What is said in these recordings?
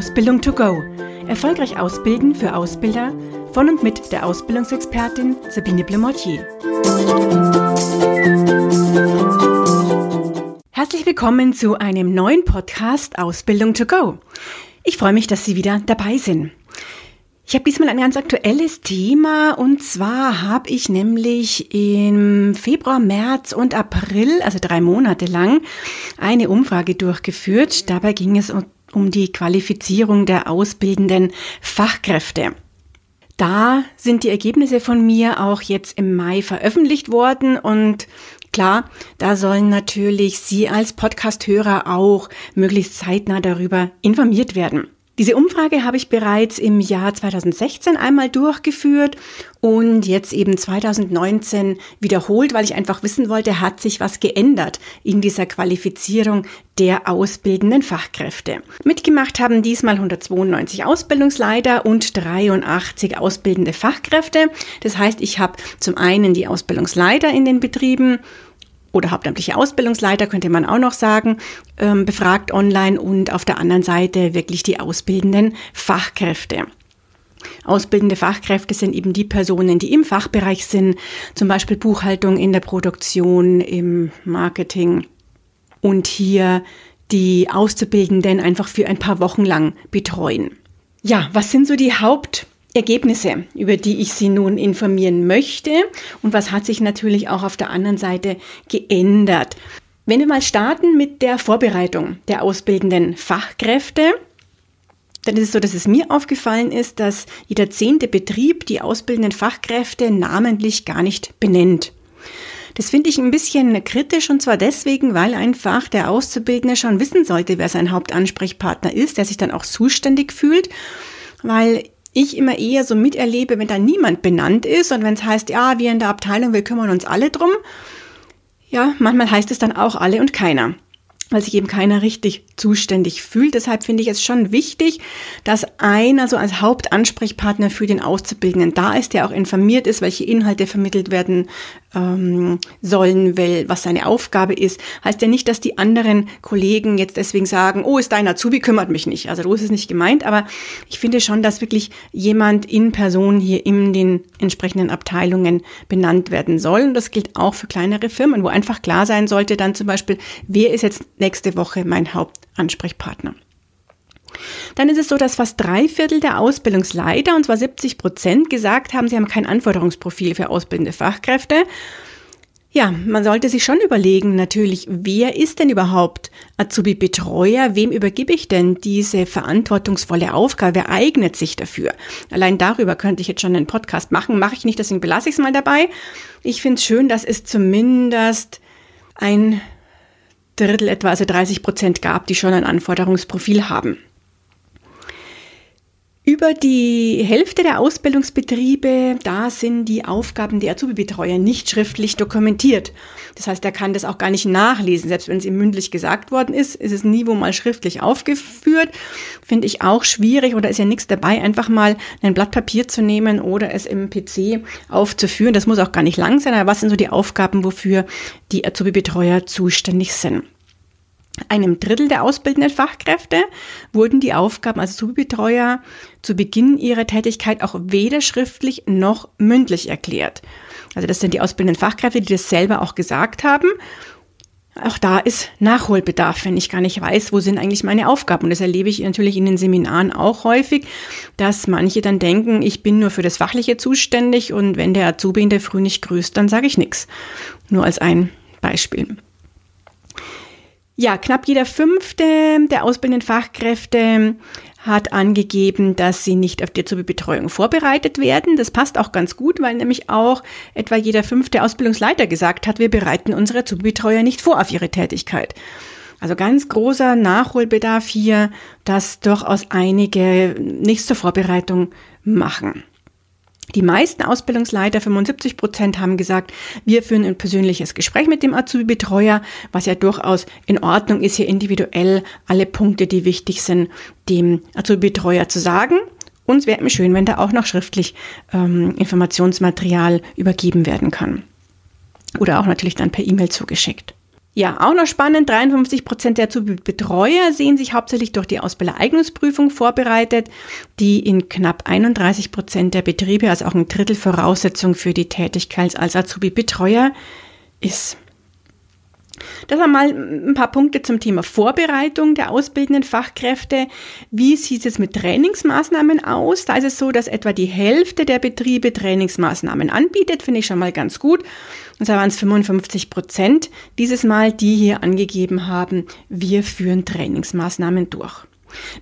Ausbildung to go. Erfolgreich ausbilden für Ausbilder von und mit der Ausbildungsexpertin Sabine Blemortier. Herzlich willkommen zu einem neuen Podcast Ausbildung to go. Ich freue mich, dass Sie wieder dabei sind. Ich habe diesmal ein ganz aktuelles Thema und zwar habe ich nämlich im Februar, März und April, also drei Monate lang, eine Umfrage durchgeführt. Dabei ging es um die Qualifizierung der ausbildenden Fachkräfte. Da sind die Ergebnisse von mir auch jetzt im Mai veröffentlicht worden und klar, da sollen natürlich Sie als Podcasthörer auch möglichst zeitnah darüber informiert werden. Diese Umfrage habe ich bereits im Jahr 2016 einmal durchgeführt und jetzt eben 2019 wiederholt, weil ich einfach wissen wollte, hat sich was geändert in dieser Qualifizierung der ausbildenden Fachkräfte. Mitgemacht haben diesmal 192 Ausbildungsleiter und 83 ausbildende Fachkräfte. Das heißt, ich habe zum einen die Ausbildungsleiter in den Betrieben, oder hauptamtliche Ausbildungsleiter, könnte man auch noch sagen, ähm, befragt online und auf der anderen Seite wirklich die ausbildenden Fachkräfte. Ausbildende Fachkräfte sind eben die Personen, die im Fachbereich sind, zum Beispiel Buchhaltung in der Produktion, im Marketing und hier die Auszubildenden einfach für ein paar Wochen lang betreuen. Ja, was sind so die Haupt Ergebnisse, über die ich Sie nun informieren möchte und was hat sich natürlich auch auf der anderen Seite geändert. Wenn wir mal starten mit der Vorbereitung der ausbildenden Fachkräfte, dann ist es so, dass es mir aufgefallen ist, dass jeder zehnte Betrieb die ausbildenden Fachkräfte namentlich gar nicht benennt. Das finde ich ein bisschen kritisch und zwar deswegen, weil einfach der Auszubildende schon wissen sollte, wer sein Hauptansprechpartner ist, der sich dann auch zuständig fühlt, weil ich immer eher so miterlebe, wenn da niemand benannt ist und wenn es heißt, ja, wir in der Abteilung, wir kümmern uns alle drum. Ja, manchmal heißt es dann auch alle und keiner weil sich eben keiner richtig zuständig fühlt. Deshalb finde ich es schon wichtig, dass einer so als Hauptansprechpartner für den Auszubildenden da ist, der auch informiert ist, welche Inhalte vermittelt werden ähm, sollen, weil, was seine Aufgabe ist. Heißt ja nicht, dass die anderen Kollegen jetzt deswegen sagen, oh, ist dein Azubi, kümmert mich nicht. Also so ist es nicht gemeint, aber ich finde schon, dass wirklich jemand in Person hier in den entsprechenden Abteilungen benannt werden soll. Und das gilt auch für kleinere Firmen, wo einfach klar sein sollte, dann zum Beispiel, wer ist jetzt nächste Woche mein Hauptansprechpartner. Dann ist es so, dass fast drei Viertel der Ausbildungsleiter, und zwar 70 Prozent, gesagt haben, sie haben kein Anforderungsprofil für ausbildende Fachkräfte. Ja, man sollte sich schon überlegen, natürlich, wer ist denn überhaupt Azubi-Betreuer? Wem übergebe ich denn diese verantwortungsvolle Aufgabe? Wer eignet sich dafür? Allein darüber könnte ich jetzt schon einen Podcast machen. Mache ich nicht, deswegen belasse ich es mal dabei. Ich finde es schön, dass es zumindest ein Drittel etwa, also 30 Prozent gab, die schon ein Anforderungsprofil haben. Über die Hälfte der Ausbildungsbetriebe, da sind die Aufgaben der Azubi-Betreuer nicht schriftlich dokumentiert. Das heißt, er kann das auch gar nicht nachlesen. Selbst wenn es ihm mündlich gesagt worden ist, ist es nie wo mal schriftlich aufgeführt. Finde ich auch schwierig oder ist ja nichts dabei, einfach mal ein Blatt Papier zu nehmen oder es im PC aufzuführen. Das muss auch gar nicht lang sein, aber was sind so die Aufgaben, wofür die Azubi-Betreuer zuständig sind? Einem Drittel der ausbildenden Fachkräfte wurden die Aufgaben als Zubetreuer zu Beginn ihrer Tätigkeit auch weder schriftlich noch mündlich erklärt. Also das sind die ausbildenden Fachkräfte, die das selber auch gesagt haben. Auch da ist Nachholbedarf, wenn ich gar nicht weiß, wo sind eigentlich meine Aufgaben. Und das erlebe ich natürlich in den Seminaren auch häufig, dass manche dann denken, ich bin nur für das Fachliche zuständig und wenn der Azubi in der Früh nicht grüßt, dann sage ich nichts. Nur als ein Beispiel. Ja, knapp jeder fünfte der ausbildenden Fachkräfte hat angegeben, dass sie nicht auf die Azubi-Betreuung vorbereitet werden. Das passt auch ganz gut, weil nämlich auch etwa jeder fünfte Ausbildungsleiter gesagt hat, wir bereiten unsere Azubi-Betreuer nicht vor auf ihre Tätigkeit. Also ganz großer Nachholbedarf hier, dass durchaus einige nichts zur Vorbereitung machen. Die meisten Ausbildungsleiter, 75 Prozent, haben gesagt, wir führen ein persönliches Gespräch mit dem Azubi-Betreuer, was ja durchaus in Ordnung ist, hier individuell alle Punkte, die wichtig sind, dem Azubi-Betreuer zu sagen. Und es wäre schön, wenn da auch noch schriftlich ähm, Informationsmaterial übergeben werden kann. Oder auch natürlich dann per E-Mail zugeschickt. Ja, auch noch spannend, 53 Prozent der Betreuer sehen sich hauptsächlich durch die Ausbildereignungsprüfung vorbereitet, die in knapp 31 Prozent der Betriebe, also auch ein Drittel Voraussetzung für die Tätigkeit als Azubi-Betreuer ist. Das waren mal ein paar Punkte zum Thema Vorbereitung der ausbildenden Fachkräfte. Wie sieht es mit Trainingsmaßnahmen aus? Da ist es so, dass etwa die Hälfte der Betriebe Trainingsmaßnahmen anbietet, finde ich schon mal ganz gut. Und zwar waren es 55 Prozent dieses Mal, die hier angegeben haben, wir führen Trainingsmaßnahmen durch.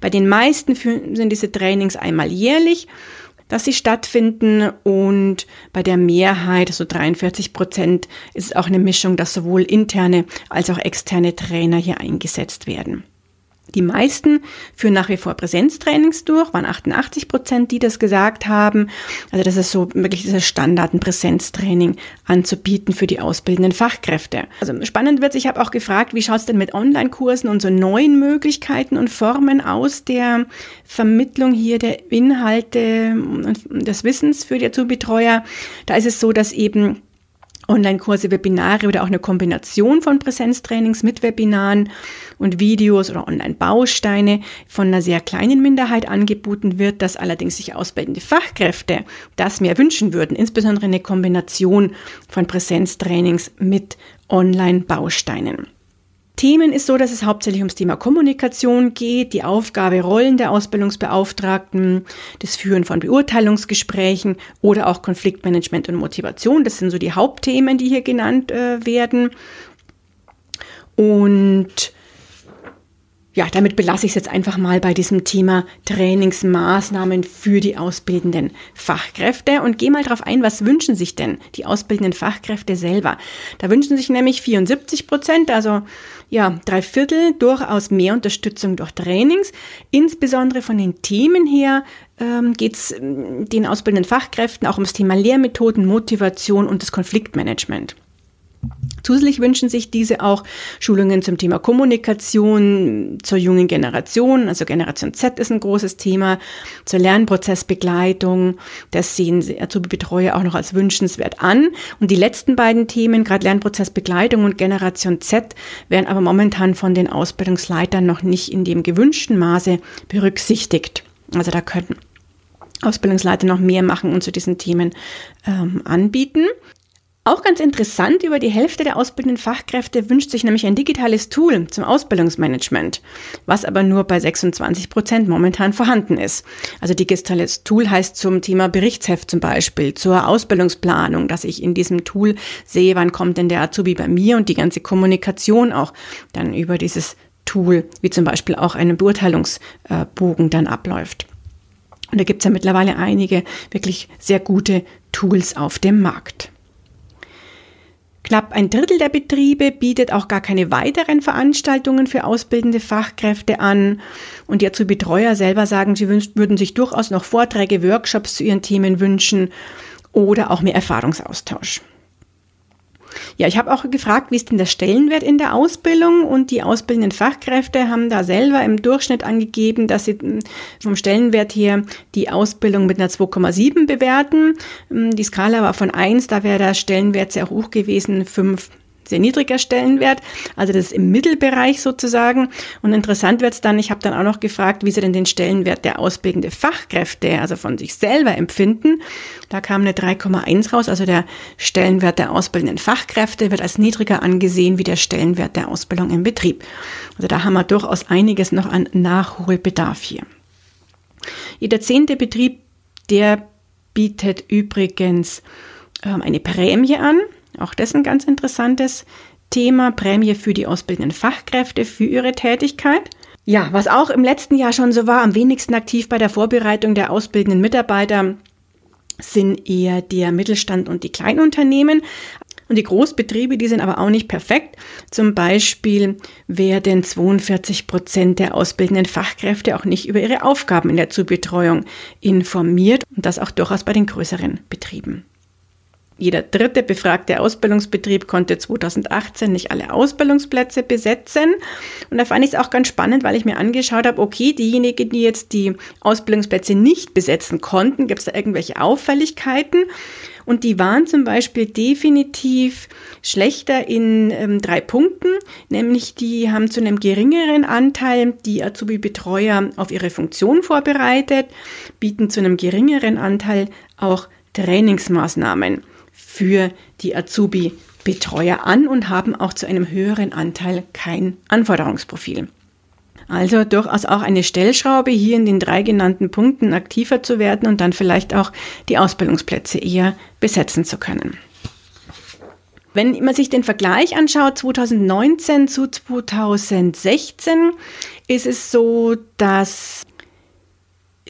Bei den meisten sind diese Trainings einmal jährlich dass sie stattfinden und bei der Mehrheit, so 43 Prozent, ist es auch eine Mischung, dass sowohl interne als auch externe Trainer hier eingesetzt werden. Die meisten führen nach wie vor Präsenztrainings durch, waren 88 Prozent, die das gesagt haben. Also das ist so wirklich dieses Standard, ein Präsenztraining anzubieten für die ausbildenden Fachkräfte. Also spannend wird, ich habe auch gefragt, wie schaut es denn mit Online-Kursen und so neuen Möglichkeiten und Formen aus der Vermittlung hier der Inhalte und des Wissens für die Azubi-Betreuer. Da ist es so, dass eben Online-Kurse, Webinare oder auch eine Kombination von Präsenztrainings mit Webinaren und Videos oder Online-Bausteine von einer sehr kleinen Minderheit angeboten wird, dass allerdings sich ausbildende Fachkräfte das mehr wünschen würden, insbesondere eine Kombination von Präsenztrainings mit Online-Bausteinen. Themen ist so, dass es hauptsächlich ums Thema Kommunikation geht, die Aufgabe, Rollen der Ausbildungsbeauftragten, das Führen von Beurteilungsgesprächen oder auch Konfliktmanagement und Motivation. Das sind so die Hauptthemen, die hier genannt äh, werden. Und ja, damit belasse ich es jetzt einfach mal bei diesem Thema Trainingsmaßnahmen für die ausbildenden Fachkräfte und gehe mal darauf ein, was wünschen sich denn die ausbildenden Fachkräfte selber? Da wünschen sich nämlich 74 Prozent, also ja, drei Viertel durchaus mehr Unterstützung durch Trainings. Insbesondere von den Themen her ähm, geht es ähm, den ausbildenden Fachkräften auch ums Thema Lehrmethoden, Motivation und das Konfliktmanagement. Zusätzlich wünschen sich diese auch Schulungen zum Thema Kommunikation zur jungen Generation, also Generation Z ist ein großes Thema, zur Lernprozessbegleitung. Das sehen Azubi-Betreuer auch noch als wünschenswert an. Und die letzten beiden Themen, gerade Lernprozessbegleitung und Generation Z, werden aber momentan von den Ausbildungsleitern noch nicht in dem gewünschten Maße berücksichtigt. Also da könnten Ausbildungsleiter noch mehr machen und zu diesen Themen ähm, anbieten. Auch ganz interessant, über die Hälfte der ausbildenden Fachkräfte wünscht sich nämlich ein digitales Tool zum Ausbildungsmanagement, was aber nur bei 26 Prozent momentan vorhanden ist. Also digitales Tool heißt zum Thema Berichtsheft zum Beispiel, zur Ausbildungsplanung, dass ich in diesem Tool sehe, wann kommt denn der Azubi bei mir und die ganze Kommunikation auch dann über dieses Tool, wie zum Beispiel auch einen Beurteilungsbogen dann abläuft. Und da gibt es ja mittlerweile einige wirklich sehr gute Tools auf dem Markt. Knapp ein Drittel der Betriebe bietet auch gar keine weiteren Veranstaltungen für ausbildende Fachkräfte an. Und die Betreuer selber sagen, sie würden sich durchaus noch Vorträge, Workshops zu ihren Themen wünschen oder auch mehr Erfahrungsaustausch. Ja, ich habe auch gefragt, wie ist denn der Stellenwert in der Ausbildung und die ausbildenden Fachkräfte haben da selber im Durchschnitt angegeben, dass sie hm, vom Stellenwert her die Ausbildung mit einer 2,7 bewerten. Hm, die Skala war von 1, da wäre der Stellenwert sehr hoch gewesen, 5 sehr niedriger Stellenwert. Also das ist im Mittelbereich sozusagen. Und interessant wird es dann, ich habe dann auch noch gefragt, wie sie denn den Stellenwert der ausbildende Fachkräfte, also von sich selber empfinden. Da kam eine 3,1 raus, also der Stellenwert der ausbildenden Fachkräfte wird als niedriger angesehen wie der Stellenwert der Ausbildung im Betrieb. Also da haben wir durchaus einiges noch an Nachholbedarf hier. Jeder zehnte Betrieb, der bietet übrigens ähm, eine Prämie an. Auch das ein ganz interessantes Thema. Prämie für die ausbildenden Fachkräfte für ihre Tätigkeit. Ja, was auch im letzten Jahr schon so war, am wenigsten aktiv bei der Vorbereitung der ausbildenden Mitarbeiter sind eher der Mittelstand und die Kleinunternehmen. Und die Großbetriebe, die sind aber auch nicht perfekt. Zum Beispiel werden 42 Prozent der ausbildenden Fachkräfte auch nicht über ihre Aufgaben in der Zubetreuung informiert und das auch durchaus bei den größeren Betrieben. Jeder dritte befragte Ausbildungsbetrieb konnte 2018 nicht alle Ausbildungsplätze besetzen. Und da fand ich es auch ganz spannend, weil ich mir angeschaut habe, okay, diejenigen, die jetzt die Ausbildungsplätze nicht besetzen konnten, gibt es da irgendwelche Auffälligkeiten? Und die waren zum Beispiel definitiv schlechter in ähm, drei Punkten, nämlich die haben zu einem geringeren Anteil die Azubi-Betreuer auf ihre Funktion vorbereitet, bieten zu einem geringeren Anteil auch Trainingsmaßnahmen für die Azubi-Betreuer an und haben auch zu einem höheren Anteil kein Anforderungsprofil. Also durchaus auch eine Stellschraube, hier in den drei genannten Punkten aktiver zu werden und dann vielleicht auch die Ausbildungsplätze eher besetzen zu können. Wenn man sich den Vergleich anschaut, 2019 zu 2016, ist es so, dass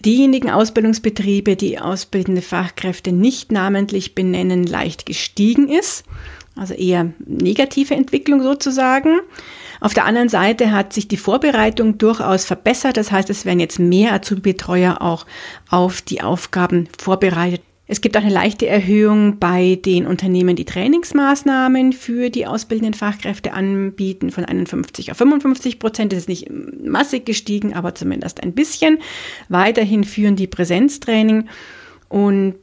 diejenigen Ausbildungsbetriebe, die ausbildende Fachkräfte nicht namentlich benennen, leicht gestiegen ist. Also eher negative Entwicklung sozusagen. Auf der anderen Seite hat sich die Vorbereitung durchaus verbessert. Das heißt, es werden jetzt mehr Azubi-Betreuer auch auf die Aufgaben vorbereitet. Es gibt auch eine leichte Erhöhung bei den Unternehmen, die Trainingsmaßnahmen für die ausbildenden Fachkräfte anbieten, von 51 auf 55 Prozent. Das ist nicht massig gestiegen, aber zumindest ein bisschen. Weiterhin führen die Präsenztraining und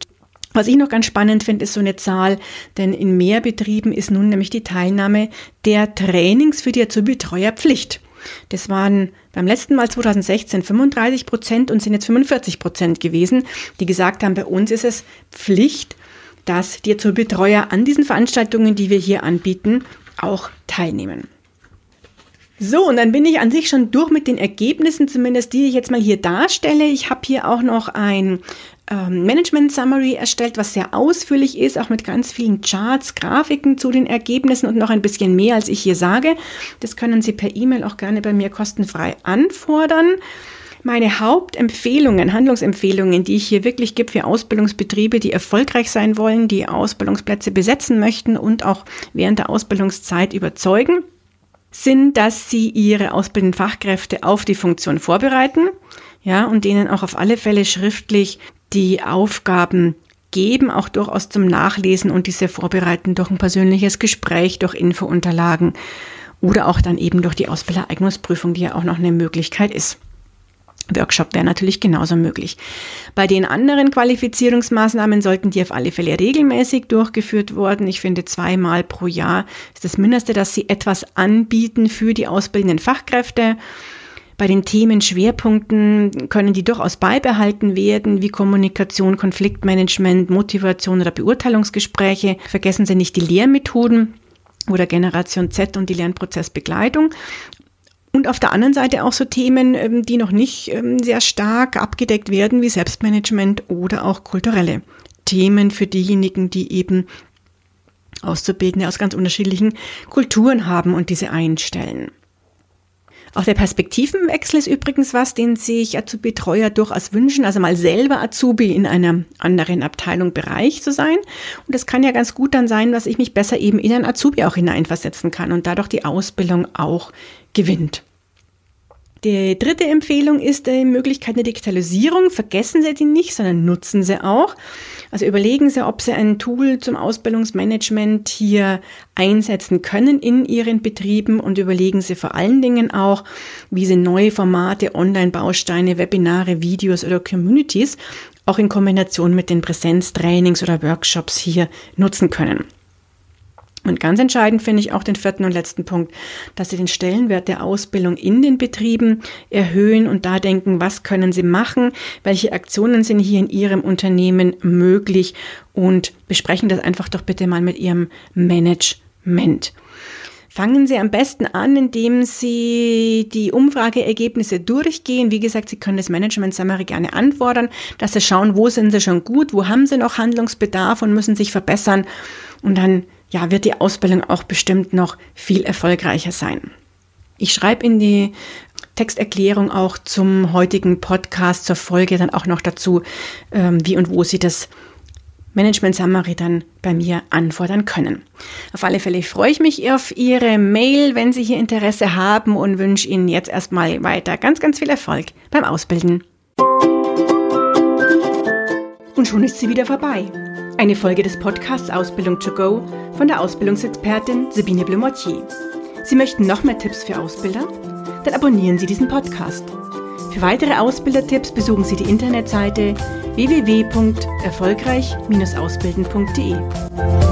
was ich noch ganz spannend finde, ist so eine Zahl, denn in mehr Betrieben ist nun nämlich die Teilnahme der Trainings für die Azubi-Betreuer Pflicht. Das waren beim letzten Mal 2016 35 Prozent und sind jetzt 45 Prozent gewesen, die gesagt haben, bei uns ist es Pflicht, dass die Betreuer an diesen Veranstaltungen, die wir hier anbieten, auch teilnehmen. So, und dann bin ich an sich schon durch mit den Ergebnissen, zumindest die ich jetzt mal hier darstelle. Ich habe hier auch noch ein ähm, Management Summary erstellt, was sehr ausführlich ist, auch mit ganz vielen Charts, Grafiken zu den Ergebnissen und noch ein bisschen mehr, als ich hier sage. Das können Sie per E-Mail auch gerne bei mir kostenfrei anfordern. Meine Hauptempfehlungen, Handlungsempfehlungen, die ich hier wirklich gebe für Ausbildungsbetriebe, die erfolgreich sein wollen, die Ausbildungsplätze besetzen möchten und auch während der Ausbildungszeit überzeugen, sind, dass sie ihre ausbildenden Fachkräfte auf die Funktion vorbereiten, ja, und denen auch auf alle Fälle schriftlich die Aufgaben geben, auch durchaus zum Nachlesen und diese vorbereiten durch ein persönliches Gespräch, durch Infounterlagen oder auch dann eben durch die Ausbildereignungsprüfung, die ja auch noch eine Möglichkeit ist. Workshop wäre natürlich genauso möglich. Bei den anderen Qualifizierungsmaßnahmen sollten die auf alle Fälle regelmäßig durchgeführt worden. Ich finde, zweimal pro Jahr ist das Mindeste, dass sie etwas anbieten für die ausbildenden Fachkräfte. Bei den Themenschwerpunkten können die durchaus beibehalten werden, wie Kommunikation, Konfliktmanagement, Motivation oder Beurteilungsgespräche. Vergessen Sie nicht die Lehrmethoden oder Generation Z und die Lernprozessbegleitung. Und auf der anderen Seite auch so Themen, ähm, die noch nicht ähm, sehr stark abgedeckt werden, wie Selbstmanagement oder auch kulturelle Themen für diejenigen, die eben Auszubildende aus ganz unterschiedlichen Kulturen haben und diese einstellen. Auch der Perspektivenwechsel ist übrigens was, den sich Azubi-Betreuer durchaus wünschen, also mal selber Azubi in einer anderen Abteilung, Bereich zu sein. Und es kann ja ganz gut dann sein, dass ich mich besser eben in einen Azubi auch hineinversetzen kann und dadurch die Ausbildung auch gewinnt. Die dritte Empfehlung ist die Möglichkeit der Digitalisierung. Vergessen Sie die nicht, sondern nutzen Sie auch. Also überlegen Sie, ob Sie ein Tool zum Ausbildungsmanagement hier einsetzen können in Ihren Betrieben und überlegen Sie vor allen Dingen auch, wie Sie neue Formate, Online-Bausteine, Webinare, Videos oder Communities auch in Kombination mit den Präsenztrainings oder Workshops hier nutzen können. Und ganz entscheidend finde ich auch den vierten und letzten Punkt, dass Sie den Stellenwert der Ausbildung in den Betrieben erhöhen und da denken, was können Sie machen, welche Aktionen sind hier in Ihrem Unternehmen möglich und besprechen das einfach doch bitte mal mit Ihrem Management. Fangen Sie am besten an, indem Sie die Umfrageergebnisse durchgehen. Wie gesagt, Sie können das Management Summary gerne anfordern, dass Sie schauen, wo sind Sie schon gut, wo haben Sie noch Handlungsbedarf und müssen sich verbessern. Und dann ja, wird die Ausbildung auch bestimmt noch viel erfolgreicher sein. Ich schreibe in die Texterklärung auch zum heutigen Podcast, zur Folge dann auch noch dazu, ähm, wie und wo Sie das Management Summary dann bei mir anfordern können. Auf alle Fälle freue ich mich auf Ihre Mail, wenn Sie hier Interesse haben und wünsche Ihnen jetzt erstmal weiter ganz, ganz viel Erfolg beim Ausbilden. Und schon ist sie wieder vorbei. Eine Folge des Podcasts Ausbildung to go von der Ausbildungsexpertin Sabine Blumotier. Sie möchten noch mehr Tipps für Ausbilder? Dann abonnieren Sie diesen Podcast. Für weitere Ausbildertipps besuchen Sie die Internetseite www.erfolgreich-ausbilden.de.